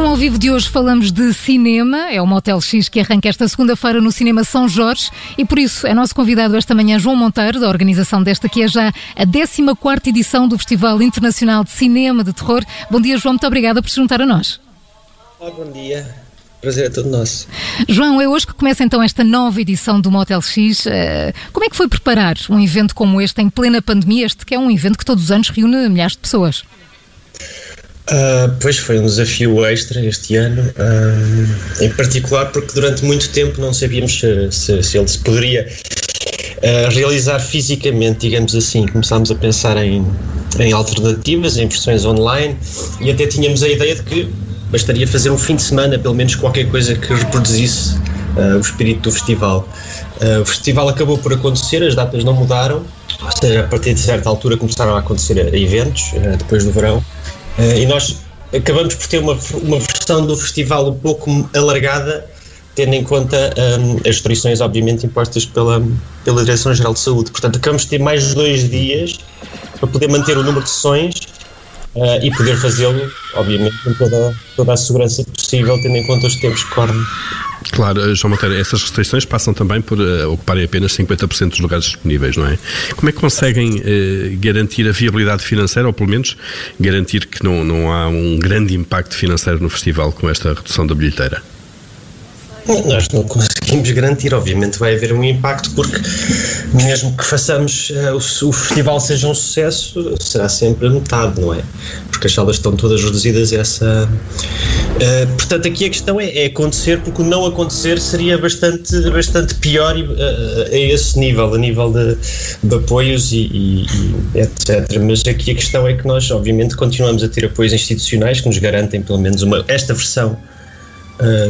no ao vivo de hoje falamos de cinema. É o Motel X que arranca esta segunda-feira no Cinema São Jorge e por isso é nosso convidado esta manhã João Monteiro, da organização desta que é já a 14 edição do Festival Internacional de Cinema de Terror. Bom dia, João. Muito obrigada por se juntar a nós. Olá, bom dia. Prazer é todo nosso. João, é hoje que começa então esta nova edição do Motel X. Eh, como é que foi preparar um evento como este em plena pandemia? Este que é um evento que todos os anos reúne milhares de pessoas. Uh, pois foi um desafio extra este ano, uh, em particular porque durante muito tempo não sabíamos se, se, se ele se poderia uh, realizar fisicamente, digamos assim. Começámos a pensar em, em alternativas, em versões online e até tínhamos a ideia de que bastaria fazer um fim de semana, pelo menos qualquer coisa que reproduzisse o espírito do festival. o festival acabou por acontecer, as datas não mudaram, ou seja, a partir de certa altura começaram a acontecer eventos, depois do verão. Uh, e nós acabamos por ter uma, uma versão do festival um pouco alargada, tendo em conta um, as restrições, obviamente, impostas pela, pela Direção-Geral de Saúde. Portanto, acabamos de ter mais dois dias para poder manter o número de sessões uh, e poder fazê-lo, obviamente, com toda, toda a segurança possível, tendo em conta os tempos que correm. Claro, eh, João Monteiro, essas restrições passam também por uh, ocuparem apenas 50% dos lugares disponíveis, não é? Como é que conseguem uh, garantir a viabilidade financeira, ou pelo menos garantir que não, não há um grande impacto financeiro no festival com esta redução da bilheteira? Nós não conseguimos garantir, obviamente vai haver um impacto, porque mesmo que façamos uh, o, o, festival seja um sucesso, será sempre a metade, não é? Porque as salas estão todas reduzidas a essa. Uh, portanto, aqui a questão é, é, acontecer, porque o não acontecer seria bastante, bastante pior uh, a esse nível, a nível de, de apoios e, e, e, etc. Mas aqui a questão é que nós, obviamente, continuamos a ter apoios institucionais que nos garantem, pelo menos, uma, esta versão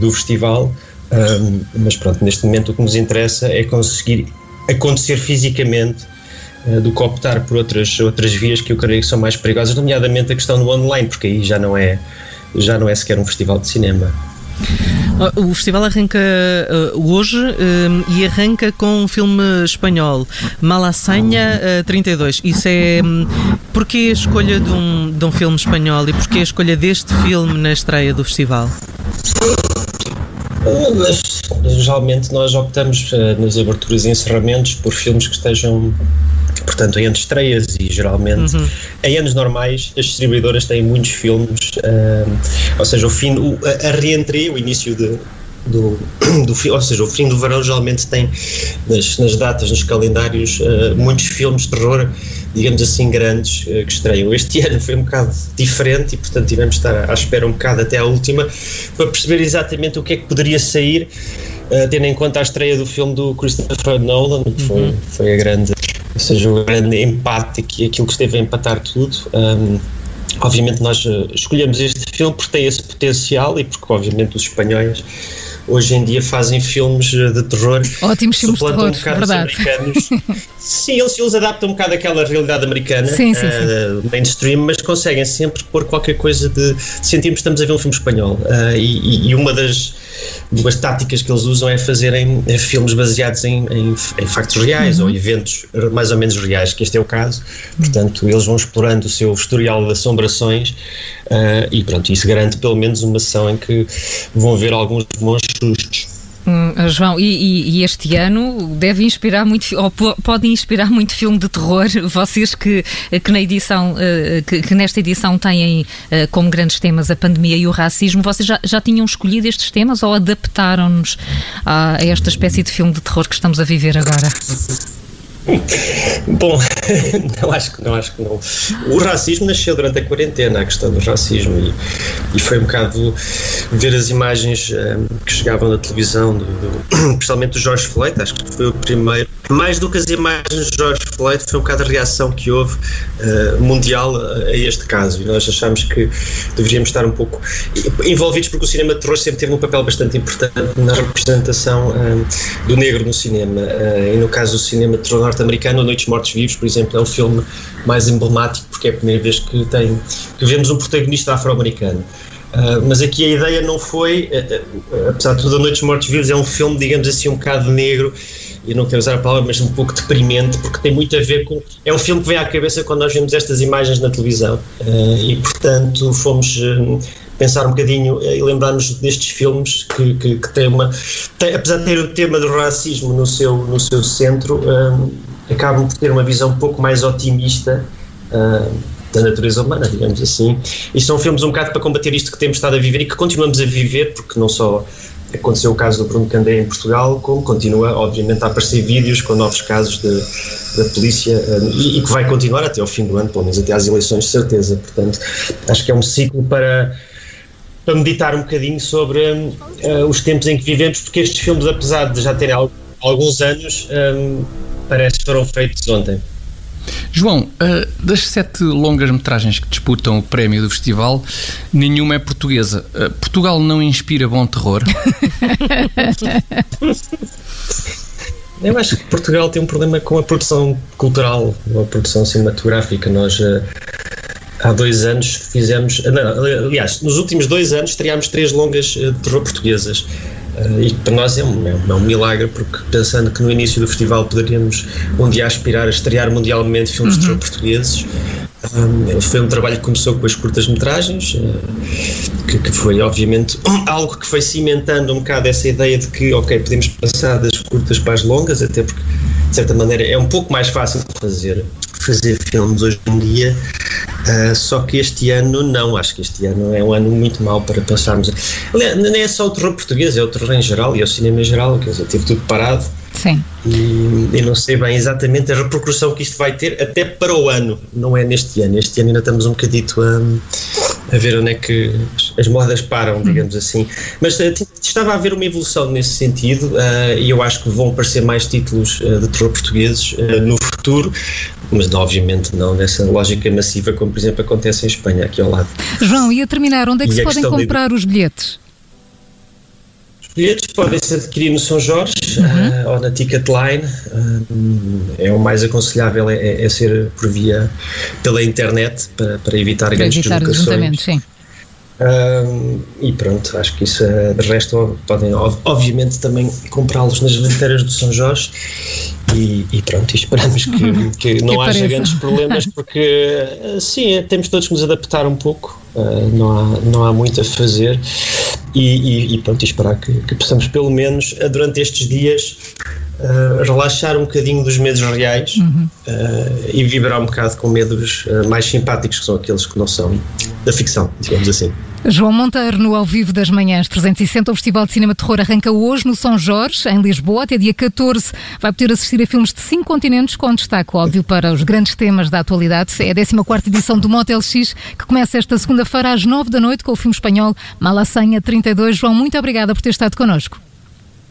do festival. Um, mas pronto, neste momento o que nos interessa é conseguir acontecer fisicamente uh, do que optar por outras, outras vias que eu creio que são mais perigosas, nomeadamente a questão do online, porque aí já não é, já não é sequer um festival de cinema. O festival arranca uh, hoje uh, e arranca com um filme espanhol, Malasanha uh, 32. Isso é. Um, porquê a escolha de um, de um filme espanhol e porquê a escolha deste filme na estreia do festival? Geralmente nós optamos nas aberturas e encerramentos por filmes que estejam portanto em estreias e geralmente uhum. em anos normais as distribuidoras têm muitos filmes uh, ou seja o fim o, a, a reentrée, o início de, do, do, ou seja, o fim do verão geralmente tem nas, nas datas, nos calendários, uh, muitos filmes de terror, digamos assim, grandes uh, que estreiam. Este ano foi um bocado diferente e, portanto, tivemos de estar à espera um bocado até à última para perceber exatamente o que é que poderia sair, uh, tendo em conta a estreia do filme do Christopher Nolan, que foi, uhum. foi a grande, seja, o grande empate, aqui, aquilo que esteve a empatar tudo. Um, obviamente nós escolhemos este filme porque tem esse potencial e porque obviamente os espanhóis hoje em dia fazem filmes de terror. Ótimos filmes de terror, um verdade. americanos. sim, eles, eles adaptam um bocado aquela realidade americana, sim, sim, uh, mainstream, mas conseguem sempre pôr qualquer coisa de, sentirmos que estamos a ver um filme espanhol. Uh, e, e, uma das, das táticas que eles usam é fazerem filmes baseados em, em, em factos reais uhum. ou eventos mais ou menos reais, que este é o caso. Portanto, eles vão explorando o seu historial de assombrações uh, e pronto, isso garante pelo menos uma sessão em que vão haver alguns bons sustos. Hum, João, e, e, este ano deve inspirar muito, ou pode inspirar muito filme de terror. Vocês que, que na edição, eh, que, que nesta edição têm eh, como grandes temas a pandemia e o racismo, vocês já, já tinham escolhido estes temas ou adaptaram-nos a, a esta espécie de filme de terror que estamos a viver agora? Bom, não acho que não, acho que não. O racismo nasceu durante a quarentena, a questão do racismo, e, e foi um bocado ver as imagens um, eh, que chegavam na televisão, do, do, especialmente do George Floyd, acho que foi o primeiro. Mais do que as imagens de George Floyd, foi um bocado a reação que houve uh, mundial a, este caso, e nós achamos que deveríamos estar um pouco envolvidos, porque o cinema de terror sempre teve um papel bastante importante na representação eh, do negro no cinema, uh, e no caso do cinema de terror norte-americano, Noites Mortos Vivos, por exemplo, é o filme mais emblemático porque é a primeira vez que, tem, que vemos um protagonista afro-americano. Uh, mas aqui a ideia não foi, uh, uh, apesar de tudo, a Noites Mortos Vivos é um filme, digamos assim, um bocado negro, e não quero usar a palavra, mas um pouco deprimente, porque tem muito a ver com. É um filme que vem à cabeça quando nós vemos estas imagens na televisão, e portanto fomos pensar um bocadinho e lembrar-nos destes filmes que, que, que têm uma. Tem, apesar de ter o tema do racismo no seu, no seu centro, um, acabam por ter uma visão um pouco mais otimista. Da natureza humana, digamos assim. E são filmes um bocado para combater isto que temos estado a viver e que continuamos a viver, porque não só aconteceu o caso do Bruno Candé em Portugal, como continua, obviamente, a aparecer vídeos com novos casos de, da polícia uh, e, e, que vai continuar até ao fim do ano, pelo menos até às eleições, de certeza. Portanto, acho que é um ciclo para, para meditar um bocadinho sobre uh, os tempos em que vivemos, porque estes filmes, apesar de já terem alguns anos, um, parece que foram feitos ontem. João, uh, das sete longas-metragens que disputam o prémio do festival, nenhuma é portuguesa. Uh, Portugal não inspira bom terror? Eu acho que Portugal tem um problema com a produção cultural, a produção cinematográfica. Nós uh, há dois anos fizemos. Não, aliás, nos últimos dois anos estreámos três longas de terror portuguesas. Uh, e para nós é um, é um milagre, porque pensando que no início do festival poderíamos um dia aspirar a estrear mundialmente filmes uhum. de terror portugueses, um, foi um trabalho que começou com as curtas-metragens, uh, que, que, foi obviamente algo que foi cimentando um bocado essa ideia de que, ok, podemos passar das curtas para as longas, até porque de certa maneira é um pouco mais fácil de fazer, fazer filmes hoje em dia. Uh, só que este ano não, acho que este ano é um ano muito mau para pensarmos. Aliás, não é só o terror português, é o terror em geral e é o cinema em geral, quer dizer, teve tudo parado. Sim. E, e não sei bem exatamente a repercussão que isto vai ter até para o ano, não é neste ano. Este ano ainda estamos um bocadito a, a ver onde é que as modas param, hum. digamos assim. Mas uh, estava a haver uma evolução nesse sentido uh, e eu acho que vão aparecer mais títulos de terror portugueses no futuro mas obviamente não nessa lógica massiva como, por exemplo, acontece em Espanha, aqui ao lado. João, e a terminar, onde é que e se podem comprar de... os bilhetes? Bilhetes podem ser adquiridos no São Jorge uhum. uh, ou na Ticketline. Uh, é o mais aconselhável é, é, é, ser por via pela internet para, para evitar para grandes evitar deslocações. Sim. Uh, e pronto, acho que isso de resto podem obviamente também comprá-los nas bilheteiras do São Jorge. E, e pronto, esperamos que, que não que haja grandes problemas, porque sim, temos todos que nos adaptar um pouco, uh, não, há, não há muito a fazer, e, e, e pronto, e esperar que, que, possamos pelo menos uh, durante estes dias uh, relaxar um bocadinho dos medos reais uhum. e vibrar um bocado com medos mais simpáticos, que são aqueles que não são da ficção, digamos assim. João Monteiro, no Ao Vivo das Manhãs 360, o Festival de Cinema Terror arranca hoje no São Jorge, em Lisboa, até dia 14. Vai poder assistir a filmes de cinco continentes, com destaque, óbvio, para os grandes temas da atualidade. É a 14 edição do Motel X, que começa esta segunda-feira às 9 da noite com o filme espanhol Malasanha 32. João, muito obrigada por ter estado connosco.